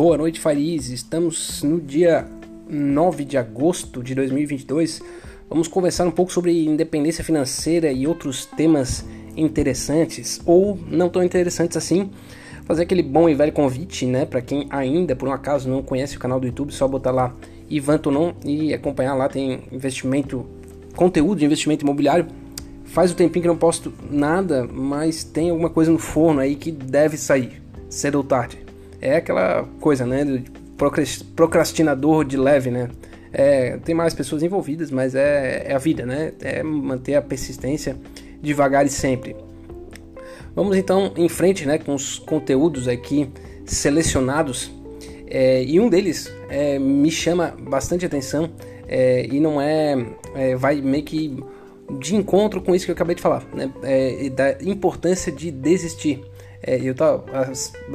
Boa noite, Fariz. Estamos no dia 9 de agosto de 2022. Vamos conversar um pouco sobre independência financeira e outros temas interessantes ou não tão interessantes assim. Fazer aquele bom e velho convite, né, para quem ainda por um acaso não conhece o canal do YouTube, só botar lá Ivan Tonon e acompanhar lá tem investimento, conteúdo de investimento imobiliário. Faz o tempinho que não posto nada, mas tem alguma coisa no forno aí que deve sair, cedo ou tarde é aquela coisa, né? Procrastinador de leve, né? É, tem mais pessoas envolvidas, mas é, é a vida, né? É manter a persistência devagar e sempre. Vamos então em frente, né? Com os conteúdos aqui selecionados. É, e um deles é, me chama bastante atenção é, e não é, é, vai meio que de encontro com isso que eu acabei de falar, né? É, da importância de desistir. É, eu estava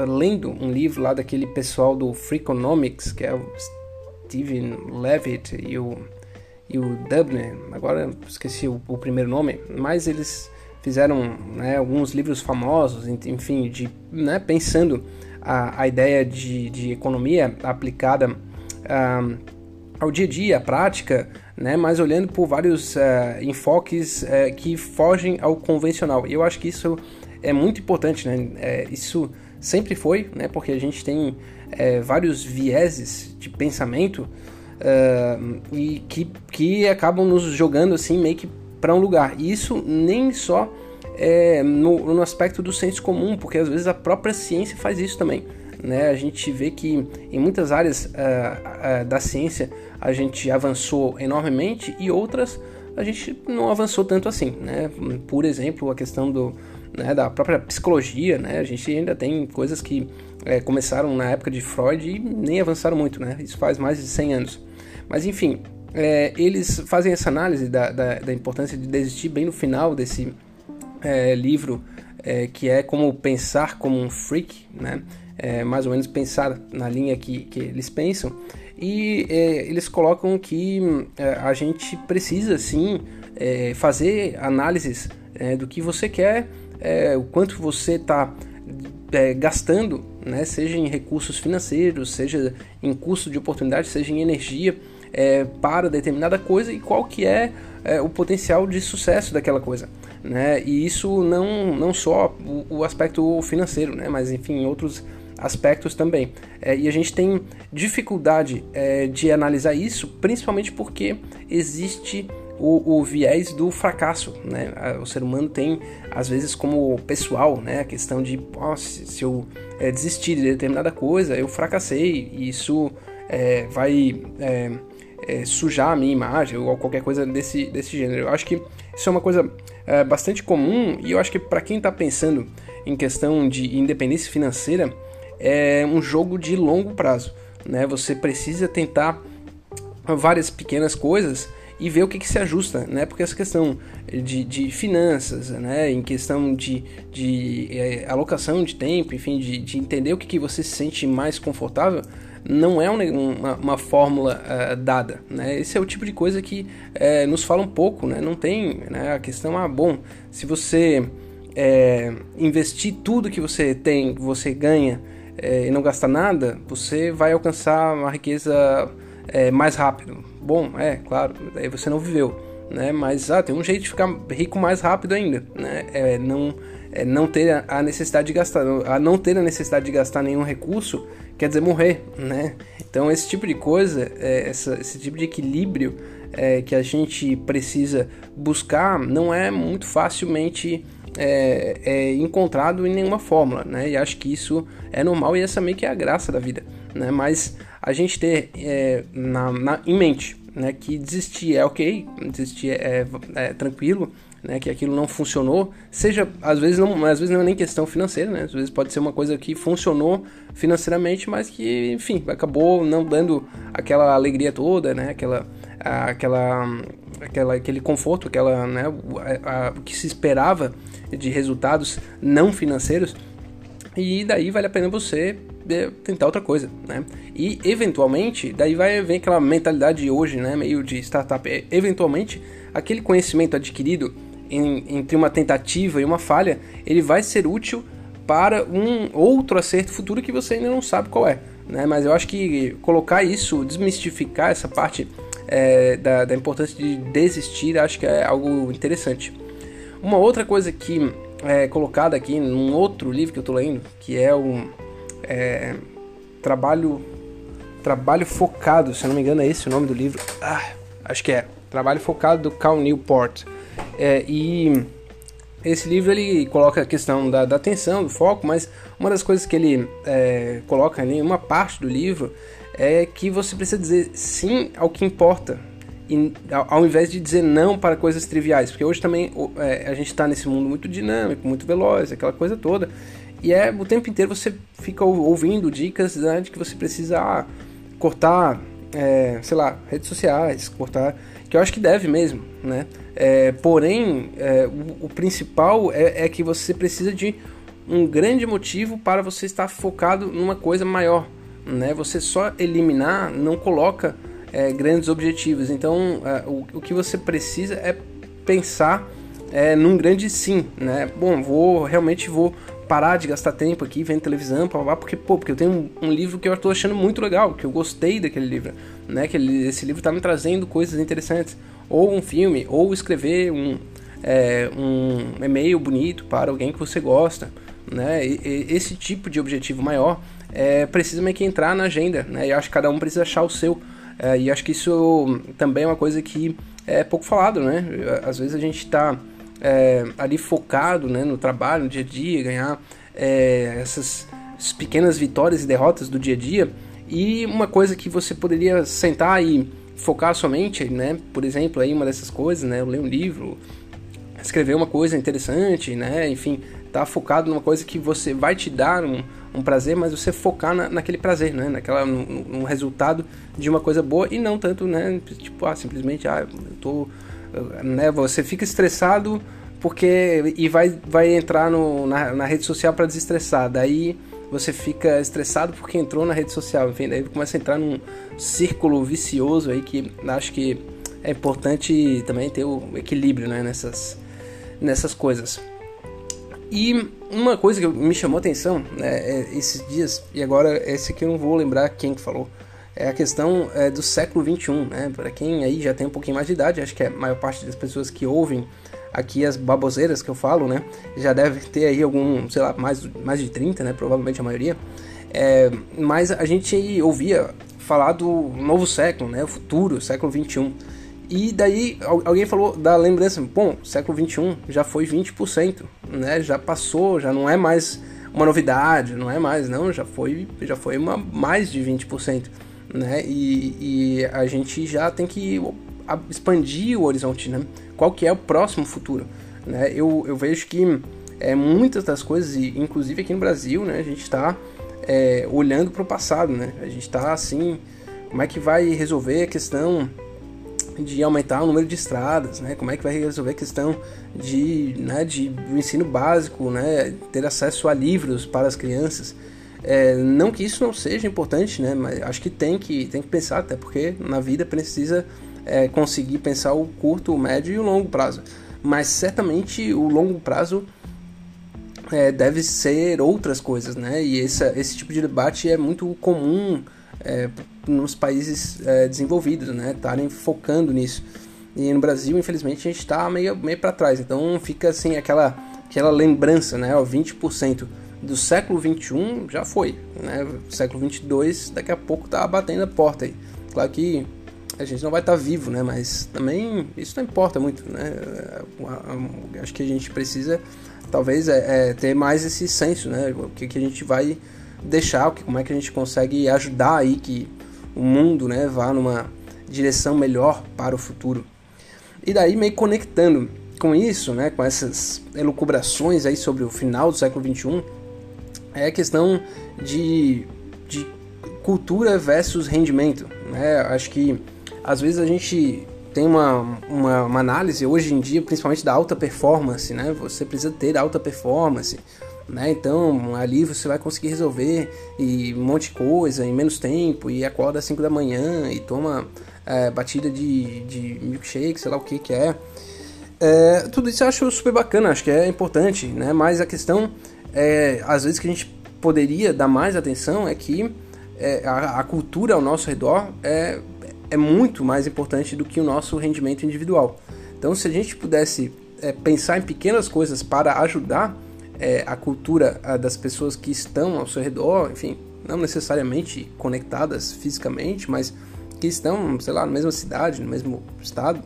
lendo um livro lá daquele pessoal do Freakonomics, que é o Steven Levitt e o, e o Dubner, agora esqueci o, o primeiro nome, mas eles fizeram né, alguns livros famosos, enfim, de, né, pensando a, a ideia de, de economia aplicada uh, ao dia a dia, à prática, né, mas olhando por vários uh, enfoques uh, que fogem ao convencional. E eu acho que isso é muito importante, né? É, isso sempre foi, né? Porque a gente tem é, vários vieses de pensamento uh, e que, que acabam nos jogando assim meio que para um lugar. E isso nem só é, no, no aspecto do senso comum, porque às vezes a própria ciência faz isso também. Né? A gente vê que em muitas áreas uh, uh, da ciência a gente avançou enormemente e outras a gente não avançou tanto assim. Né? Por exemplo, a questão do, né, da própria psicologia, né? A gente ainda tem coisas que é, começaram na época de Freud e nem avançaram muito, né? Isso faz mais de 100 anos. Mas enfim, é, eles fazem essa análise da, da, da, importância de desistir bem no final desse é, livro, é, que é como pensar como um freak, né? É, mais ou menos pensar na linha que, que eles pensam. E é, eles colocam que a gente precisa sim fazer análises do que você quer é, o quanto você está é, gastando, né, seja em recursos financeiros, seja em custo de oportunidade, seja em energia é, para determinada coisa e qual que é, é, o potencial de sucesso daquela coisa. Né? E isso não, não só o, o aspecto financeiro, né? mas enfim, outros aspectos também. É, e a gente tem dificuldade é, de analisar isso, principalmente porque existe o, o, viés do fracasso, né? O ser humano tem, às vezes, como pessoal, né? A questão de, se, se eu é, desistir de determinada coisa, eu fracassei e isso é, vai é, sujar a minha imagem ou qualquer coisa desse, desse gênero. Eu acho que isso é uma coisa bastante comum e eu acho que para quem está pensando em questão de independência financeira, é um jogo de longo prazo, né? Você precisa tentar várias pequenas coisas e ver o que, que se ajusta, né? Porque essa questão de, de finanças, né? Em questão de, de é, alocação de tempo, enfim, de, de entender o que, que você se sente mais confortável, não é uma, uma fórmula uh, dada, né? Esse é o tipo de coisa que uh, nos fala um pouco, né? Não tem, né? A questão, ah, bom, se você é, investir tudo que você tem, que você ganha e não gastar nada, você vai alcançar uma riqueza é, mais rápido. Bom, é, claro, aí você não viveu, né? Mas ah, tem um jeito de ficar rico mais rápido ainda, né? É não, é não ter a necessidade de gastar, a não ter a necessidade de gastar nenhum recurso quer dizer morrer, né? Então esse tipo de coisa, é, essa, esse tipo de equilíbrio é, que a gente precisa buscar não é muito facilmente é, é, encontrado em nenhuma fórmula, né? E acho que isso é normal e essa meio que é a graça da vida, né? Mas a gente ter é, na, na, em mente né, que desistir é ok, desistir é, é, tranquilo, né, que aquilo não funcionou, seja às vezes não, às vezes não é nem questão financeira, né, às vezes pode ser uma coisa que funcionou financeiramente, mas que enfim acabou não dando aquela alegria toda, né, aquela aquela aquela aquele conforto, aquela né, a, o que se esperava de resultados não financeiros. E daí vale a pena você tentar outra coisa, né? E eventualmente, daí vai vir aquela mentalidade de hoje, né, meio de startup, é, eventualmente aquele conhecimento adquirido em, entre uma tentativa e uma falha, ele vai ser útil para um outro acerto futuro que você ainda não sabe qual é. né? Mas eu acho que colocar isso, desmistificar essa parte é, da, da, importância de desistir, acho que é algo interessante. Uma outra coisa que é colocada aqui num outro livro que eu estou lendo, que é o é, trabalho trabalho focado, se eu não me engano é esse o nome do livro. Ah, acho que é trabalho focado do Cal Newport. É, e esse livro ele coloca a questão da, da atenção, do foco, mas uma das coisas que ele é, coloca ali, uma parte do livro, é que você precisa dizer sim ao que importa, e, ao invés de dizer não para coisas triviais, porque hoje também é, a gente está nesse mundo muito dinâmico, muito veloz, aquela coisa toda, e é o tempo inteiro você fica ouvindo dicas né, de que você precisa ah, cortar, é, sei lá, redes sociais, cortar, que eu acho que deve mesmo, né? É, porém, é, o, o, principal é, é, que você precisa de um grande motivo para você estar focado numa coisa maior. Né? Você só eliminar não coloca é, grandes objetivos. Então, é, o, o, que você precisa é pensar é, num grande sim. Né? Bom, vou realmente vou parar de gastar tempo aqui vendo televisão, blá, blá, porque pô, porque eu tenho um, um, livro que eu estou achando muito legal, que eu gostei daquele livro, né? Que ele, esse livro está me trazendo coisas interessantes ou um filme, ou escrever um, é, um e-mail bonito para alguém que você gosta. Né? E, e, esse tipo de objetivo maior é, precisa meio que entrar na agenda, né? E acho que cada um precisa achar o seu. É, e acho que isso também é uma coisa que é pouco falado, né? Às vezes a gente está é, ali focado né, no trabalho, no dia a dia, ganhar é, essas pequenas vitórias e derrotas do dia a dia. E uma coisa que você poderia sentar e focar somente, né? Por exemplo, aí uma dessas coisas, né? Ler um livro, escrever uma coisa interessante, né? Enfim, tá focado numa coisa que você vai te dar um, um prazer, mas você focar na, naquele prazer, né? Naquela, no, no, resultado de uma coisa boa e não tanto, né? Tipo, ah, simplesmente, ah, eu tô, né? Você fica estressado porque e vai, vai entrar no, na, na rede social para desestressar, daí você fica estressado porque entrou na rede social, enfim, daí começa a entrar num círculo vicioso aí que acho que é importante também ter o equilíbrio né, nessas, nessas coisas. E uma coisa que me chamou atenção né, é esses dias, e agora esse aqui eu não vou lembrar quem que falou, é a questão é, do século 21, né? Para quem aí já tem um pouquinho mais de idade, acho que a maior parte das pessoas que ouvem aqui as baboseiras que eu falo, né? Já deve ter aí algum, sei lá, mais, mais de 30, né? Provavelmente a maioria. É, mas a gente ouvia falar do novo século, né? O futuro, século 21. E daí alguém falou da lembrança, bom, século 21 já foi 20%, né? Já passou, já não é mais uma novidade, não é mais, não, já foi, já foi uma mais de 20%, né? E, e a gente já tem que expandir o horizonte, né? Qual que é o próximo futuro, né? Eu, eu vejo que é, muitas das coisas, inclusive aqui no Brasil, né? A gente está é, olhando para o passado, né? A gente está assim, como é que vai resolver a questão de aumentar o número de estradas, né? Como é que vai resolver a questão de, né, de do ensino básico, né? Ter acesso a livros para as crianças. É, não que isso não seja importante, né? Mas acho que tem que tem que pensar até porque na vida precisa é, conseguir pensar o curto, o médio e o longo prazo. Mas certamente o longo prazo é, deve ser outras coisas, né? E esse, esse tipo de debate é muito comum é, nos países é, desenvolvidos, né? Estarem focando nisso. E no Brasil, infelizmente, a gente está meio, meio para trás. Então fica assim aquela, aquela lembrança, né? Ó, 20% do século 21 já foi, né? Século 22 daqui a pouco tá batendo a porta aí. Claro que a gente não vai estar tá vivo, né? Mas também isso não importa muito, né? Acho que a gente precisa, talvez, é, é ter mais esse senso, né? O que, que a gente vai deixar, como é que a gente consegue ajudar aí que o mundo, né, vá numa direção melhor para o futuro. E daí meio conectando com isso, né, com essas elucubrações aí sobre o final do século 21, é a questão de, de cultura versus rendimento, né? Acho que às vezes a gente tem uma, uma, uma, análise hoje em dia, principalmente da alta performance, né? Você precisa ter alta performance, né? Então ali você vai conseguir resolver e um monte de coisa em menos tempo e acorda às 5 da manhã e toma é, batida de, de milkshake, sei lá o que que é. é. Tudo isso eu acho super bacana, acho que é importante, né? Mas a questão é, às vezes que a gente poderia dar mais atenção é que é, a, a, cultura ao nosso redor é, é muito mais importante do que o nosso rendimento individual. Então, se a gente pudesse é, pensar em pequenas coisas para ajudar é, a cultura a, das pessoas que estão ao seu redor, enfim, não necessariamente conectadas fisicamente, mas que estão, sei lá, na mesma cidade, no mesmo estado,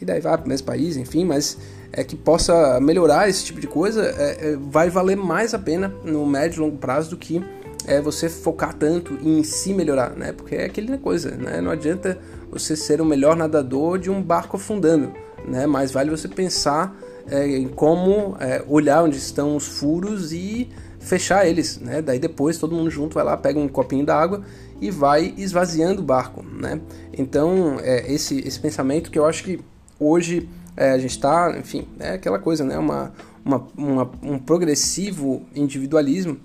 e daí vai para o mesmo país, enfim, mas é que possa melhorar esse tipo de coisa, é, é, vai valer mais a pena no médio e longo prazo do que é, você focar tanto em si melhorar, né? Porque é aquela coisa, né? Não adianta você ser o melhor nadador de um barco afundando, né? Mais vale você pensar é, em como é, olhar onde estão os furos e fechar eles, né? Daí depois todo mundo junto vai lá, pega um copinho d'água e vai esvaziando o barco, né? Então, é, esse, esse pensamento que eu acho que hoje é, a gente está, enfim, é aquela coisa, né? Uma, uma, uma um progressivo individualismo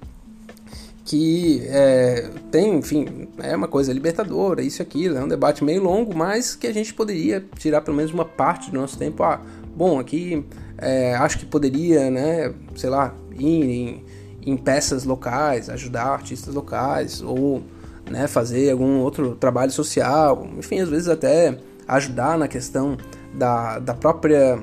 que é, tem, enfim, é uma coisa libertadora, isso e aquilo, é um debate meio longo, mas que a gente poderia tirar pelo menos uma parte do nosso tempo. Ah, bom, aqui é, acho que poderia, né, sei lá, ir em, em peças locais, ajudar artistas locais, ou né, fazer algum outro trabalho social, enfim, às vezes até ajudar na questão da, da própria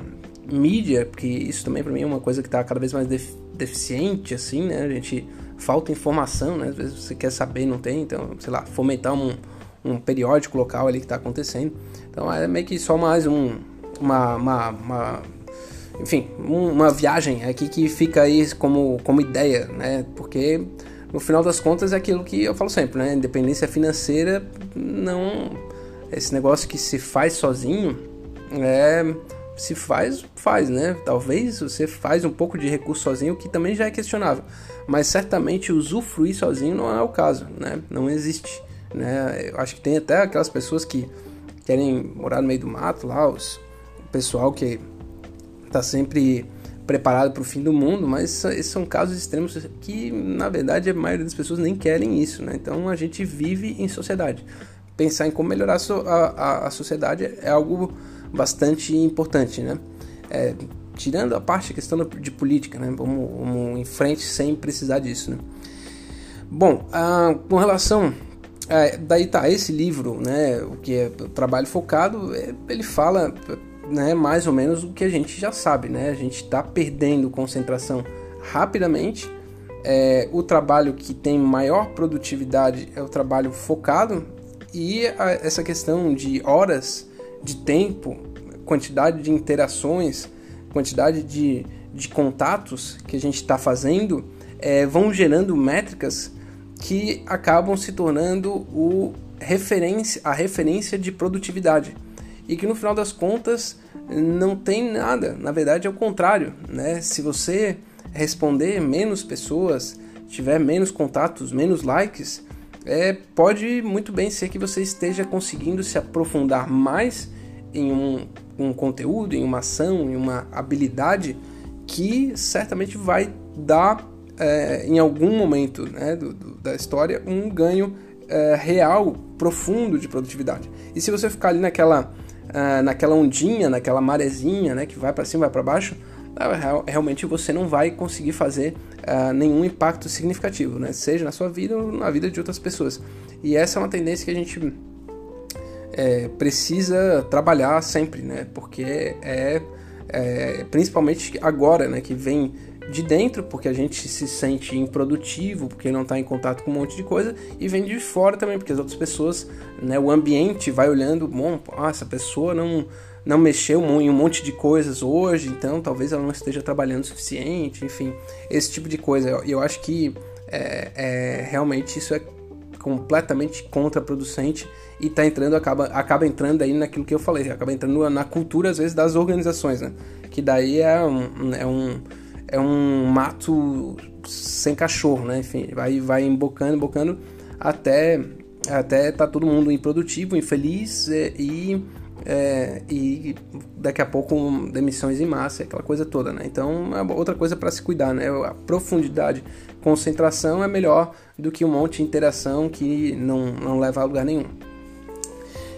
mídia, porque isso também para mim é uma coisa que está cada vez mais deficiente, assim, né? A gente falta informação, né? Às vezes você quer saber e não tem, então, sei lá, fomentar um, um periódico local ali que está acontecendo. Então é meio que só mais um, uma, uma, uma enfim, uma viagem aqui que fica aí como, como ideia, né? Porque no final das contas é aquilo que eu falo sempre, né? Independência financeira não esse negócio que se faz sozinho é se faz, faz, né? Talvez você faz um pouco de recurso sozinho, que também já é questionável, mas certamente usufruir sozinho não é o caso, né? Não existe, né? Eu acho que tem até aquelas pessoas que querem morar no meio do mato lá, os, o pessoal que tá sempre preparado para o fim do mundo, mas esses são casos extremos que, na verdade, a maioria das pessoas nem querem isso, né? Então a gente vive em sociedade. Pensar em como melhorar a, a, a sociedade é algo bastante importante, né? É, tirando a parte da questão de política, né? Vamos, vamos, em frente sem precisar disso, né? Bom, ah, com relação é, daí tá esse livro, né? O que é o trabalho focado, é, ele fala né, mais ou menos o que a gente já sabe, né? A gente está perdendo concentração rapidamente. É, o trabalho que tem maior produtividade é o trabalho focado e a, essa questão de horas de tempo, quantidade de interações, quantidade de, de contatos que a gente está fazendo é, vão gerando métricas que acabam se tornando o referência, a referência de produtividade e que no final das contas não tem nada. Na verdade é o contrário, né? Se você responder menos pessoas, tiver menos contatos, menos likes, é, pode muito bem ser que você esteja conseguindo se aprofundar mais em um, um conteúdo, em uma ação, em uma habilidade que certamente vai dar é, em algum momento né, do, do, da história um ganho é, real, profundo de produtividade. E se você ficar ali naquela uh, naquela ondinha, naquela marezinha, né, que vai para cima, vai para baixo, realmente você não vai conseguir fazer uh, nenhum impacto significativo, né, seja na sua vida ou na vida de outras pessoas. E essa é uma tendência que a gente é, precisa trabalhar sempre, né, porque é, é principalmente agora, né, que vem de dentro, porque a gente se sente improdutivo, porque não está em contato com um monte de coisa, e vem de fora também, porque as outras pessoas, né, o ambiente vai olhando, bom, ah, essa pessoa não, não mexeu em um monte de coisas hoje, então talvez ela não esteja trabalhando o suficiente, enfim, esse tipo de coisa. Eu, eu acho que é, é, realmente isso é completamente contraproducente e tá entrando, acaba, acaba entrando aí naquilo que eu falei, acaba entrando na cultura, às vezes, das organizações, né? Que daí é um, é um é um mato sem cachorro, né? Enfim, vai, vai embocando, embocando até até tá todo mundo improdutivo, infeliz é, e, é, e daqui a pouco demissões em massa, aquela coisa toda, né? Então é outra coisa para se cuidar, né? A profundidade, concentração é melhor do que um monte de interação que não, não leva a lugar nenhum.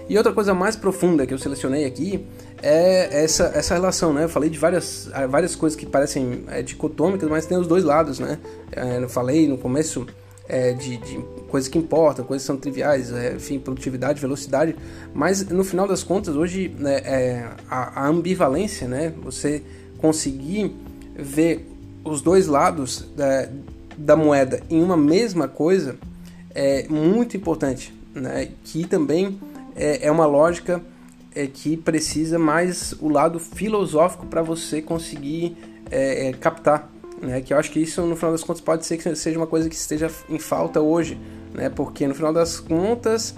E outra coisa mais profunda que eu selecionei aqui é essa, essa relação, né? Eu falei de várias, várias coisas que parecem é, dicotômicas, mas tem os dois lados, né? É, eu falei no começo é, de, de, coisas que importam, coisas que são triviais, é, enfim, produtividade, velocidade, mas no final das contas, hoje, né, é, a, a, ambivalência, né, você conseguir ver os dois lados da, da moeda em uma mesma coisa é muito importante, né, que também é, é uma lógica é, que precisa mais o lado filosófico para você conseguir é, é, captar né? Que eu acho que isso, no final das contas, pode ser que seja uma coisa que esteja em falta hoje, né? Porque no final das contas,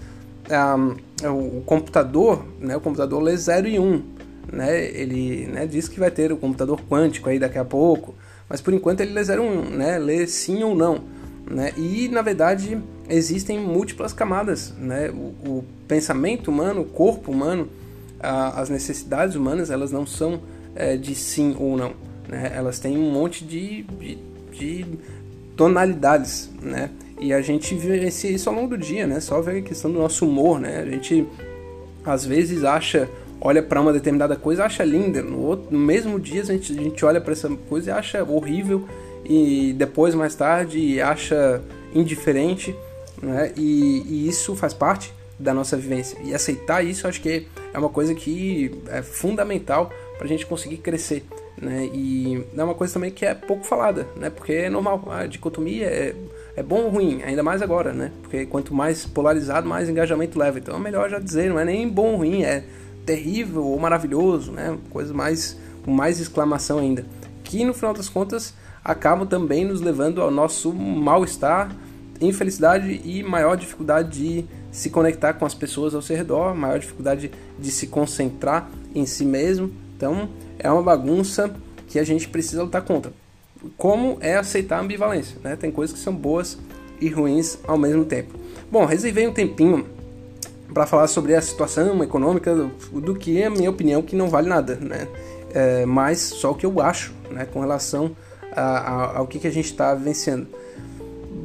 um, o computador, né? O computador lê 0 e 1, um, né? Ele né, diz que vai ter o computador quântico aí daqui a pouco, mas por enquanto ele lê 0 e 1, um, né? Lê sim ou não, né? E na verdade existem múltiplas camadas, né? O, o pensamento humano, o corpo humano, a, as necessidades humanas, elas não são é, de sim ou não né? Elas têm um monte de, de, de tonalidades, né? E a gente vê isso ao longo do dia, né? Só ver a questão do nosso humor, né? A gente às vezes acha, olha para uma determinada coisa, acha linda. No, outro, no mesmo dia a gente, a gente olha para essa coisa e acha horrível e depois mais tarde acha indiferente, né? E, e isso faz parte da nossa vivência. E aceitar isso, acho que é uma coisa que é fundamental para a gente conseguir crescer né? E é uma coisa também que é pouco falada, né? Porque é normal, a dicotomia é, é bom ou ruim, ainda mais agora, né? Porque quanto mais polarizado, mais engajamento leva. Então é melhor já dizer, não é nem bom ou ruim, é terrível ou maravilhoso, né? Coisa mais com mais exclamação ainda. Que no final das contas acabam também nos levando ao nosso mal-estar, infelicidade e maior dificuldade de se conectar com as pessoas ao seu redor, maior dificuldade de se concentrar em si mesmo. Então, é uma bagunça que a gente precisa lutar contra. Como é aceitar a ambivalência, né? Tem coisas que são boas e ruins ao mesmo tempo. Bom, reservei um tempinho para falar sobre a situação econômica do, do, que é a minha opinião que não vale nada, né? É, mas só o que eu acho, né? Com relação a, a, ao que, que a gente está vivenciando.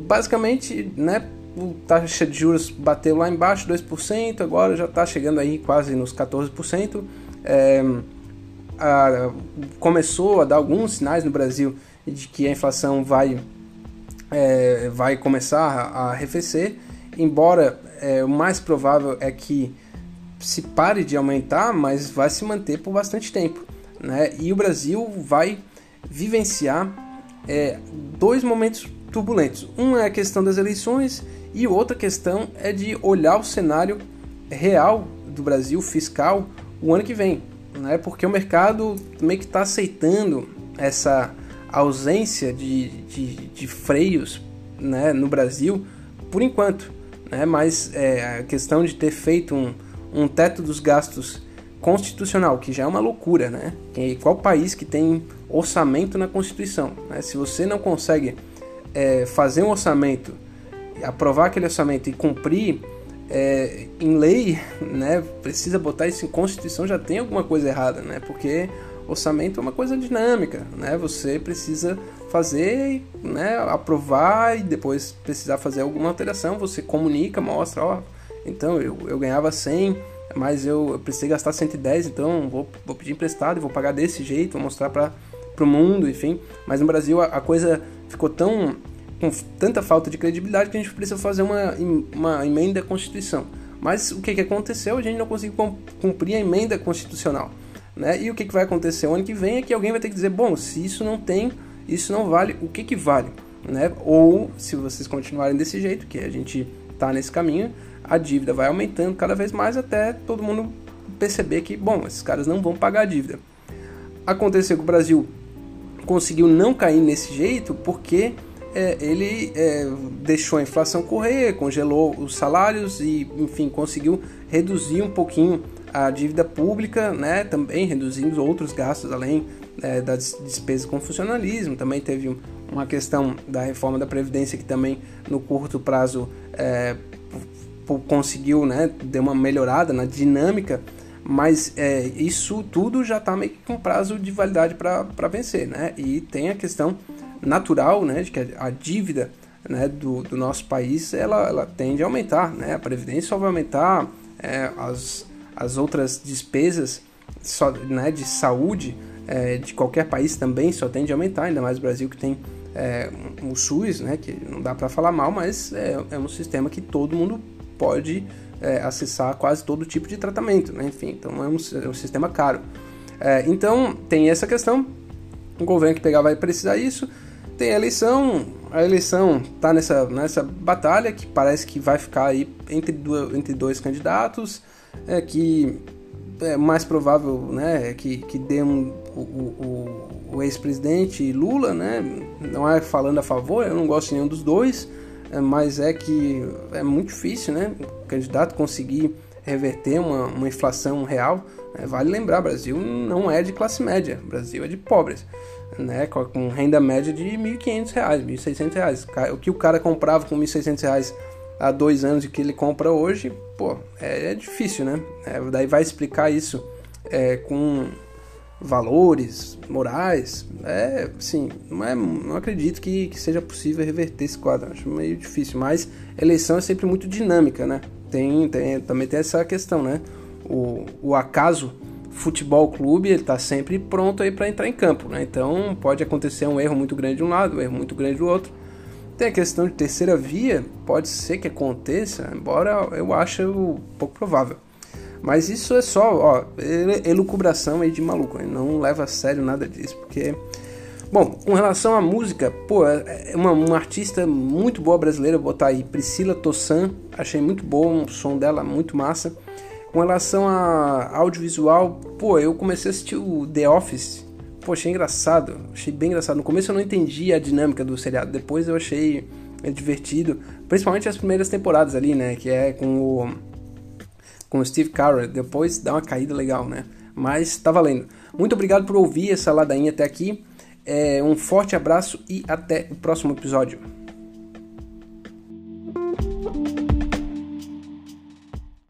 Basicamente, né? Taxa de juros bateu lá embaixo, 2%, agora já está chegando aí quase nos 14%. É, a, começou a dar alguns sinais no Brasil de que a inflação vai, é, vai começar a arrefecer, embora é, o mais provável é que se pare de aumentar, mas vai se manter por bastante tempo. Né? E o Brasil vai vivenciar é, dois momentos turbulentos. Um é a questão das eleições e outra questão é de olhar o cenário real do Brasil fiscal o ano que vem né? Porque o mercado meio que está aceitando essa ausência de, de, de, freios né, no Brasil por enquanto, né? Mas é, a questão de ter feito um, um teto dos gastos constitucional, que já é uma loucura, né? Qual país que tem orçamento na Constituição? Né? Se você não consegue é, fazer um orçamento, aprovar aquele orçamento e cumprir é, em lei, né, precisa botar isso em Constituição, já tem alguma coisa errada, né? Porque orçamento é uma coisa dinâmica, né? Você precisa fazer, né, aprovar e depois precisar fazer alguma alteração, você comunica, mostra, ó, então eu, eu ganhava 100, mas eu, eu precisei gastar 110, então vou, vou pedir emprestado e vou pagar desse jeito, vou mostrar para o mundo, enfim. Mas no Brasil a, a coisa ficou tão com tanta falta de credibilidade que a gente precisa fazer uma, uma emenda à Constituição. Mas o que, que aconteceu? A gente não conseguiu cumprir a emenda constitucional. Né? E o que, que vai acontecer ano que vem é que alguém vai ter que dizer: bom, se isso não tem, isso não vale, o que, que vale? Né? Ou, se vocês continuarem desse jeito, que a gente está nesse caminho, a dívida vai aumentando cada vez mais até todo mundo perceber que, bom, esses caras não vão pagar a dívida. Aconteceu que o Brasil conseguiu não cair nesse jeito porque é, ele é, deixou a inflação correr, congelou os salários e, enfim, conseguiu reduzir um pouquinho a dívida pública, né, também reduzindo outros gastos além é, das despesas com funcionalismo. Também teve uma questão da reforma da Previdência que também no curto prazo é, conseguiu né, dar uma melhorada na dinâmica, mas é, isso tudo já está meio que com prazo de validade para vencer. Né? E tem a questão natural, né, de que a dívida né, do, do nosso país ela, ela tende a aumentar, né, a previdência só vai aumentar, é, as, as outras despesas só, né, de saúde é, de qualquer país também só tende a aumentar, ainda mais o Brasil que tem é, o SUS, né, que não dá para falar mal, mas é, é, um sistema que todo mundo pode é, acessar quase todo tipo de tratamento, né? enfim, então é um, é um sistema caro. É, então tem essa questão, o governo que pegar vai precisar isso, tem a eleição, a eleição está nessa, nessa batalha que parece que vai ficar aí entre, dois, entre dois candidatos, é, que é mais provável né, que, que dê um, o, o, o ex-presidente Lula, né, não é falando a favor, eu não gosto nenhum dos dois, é, mas é que é muito difícil né, o candidato conseguir reverter uma, uma inflação real. Né, vale lembrar, Brasil não é de classe média, Brasil é de pobres, né, com renda média de R$ 1.500, R$ 1.600. O que o cara comprava com R$ 1.600 há dois anos e que ele compra hoje, pô, é, é difícil, né? É, daí vai explicar isso é, com valores morais, é, sim, não, é, não acredito que, que seja possível reverter esse quadro, acho meio difícil, mas eleição é sempre muito dinâmica, né? Tem, tem, também tem essa questão, né? O, o acaso futebol clube ele está sempre pronto aí para entrar em campo, né? Então pode acontecer um erro muito grande de um lado, um erro muito grande do outro, tem a questão de terceira via, pode ser que aconteça, embora eu ache pouco provável. Mas isso é só, ó, elucubração aí de maluco, não leva a sério nada disso, porque... Bom, com relação à música, pô, é uma, uma artista muito boa brasileira, vou botar aí Priscila Tossan, achei muito bom o som dela, muito massa. Com relação a audiovisual, pô, eu comecei a assistir o The Office Pô, achei engraçado. Achei bem engraçado. No começo eu não entendi a dinâmica do seriado. Depois eu achei divertido. Principalmente as primeiras temporadas ali, né? Que é com o. Com o Steve Carell. Depois dá uma caída legal, né? Mas tá valendo. Muito obrigado por ouvir essa ladainha até aqui. É, um forte abraço e até o próximo episódio.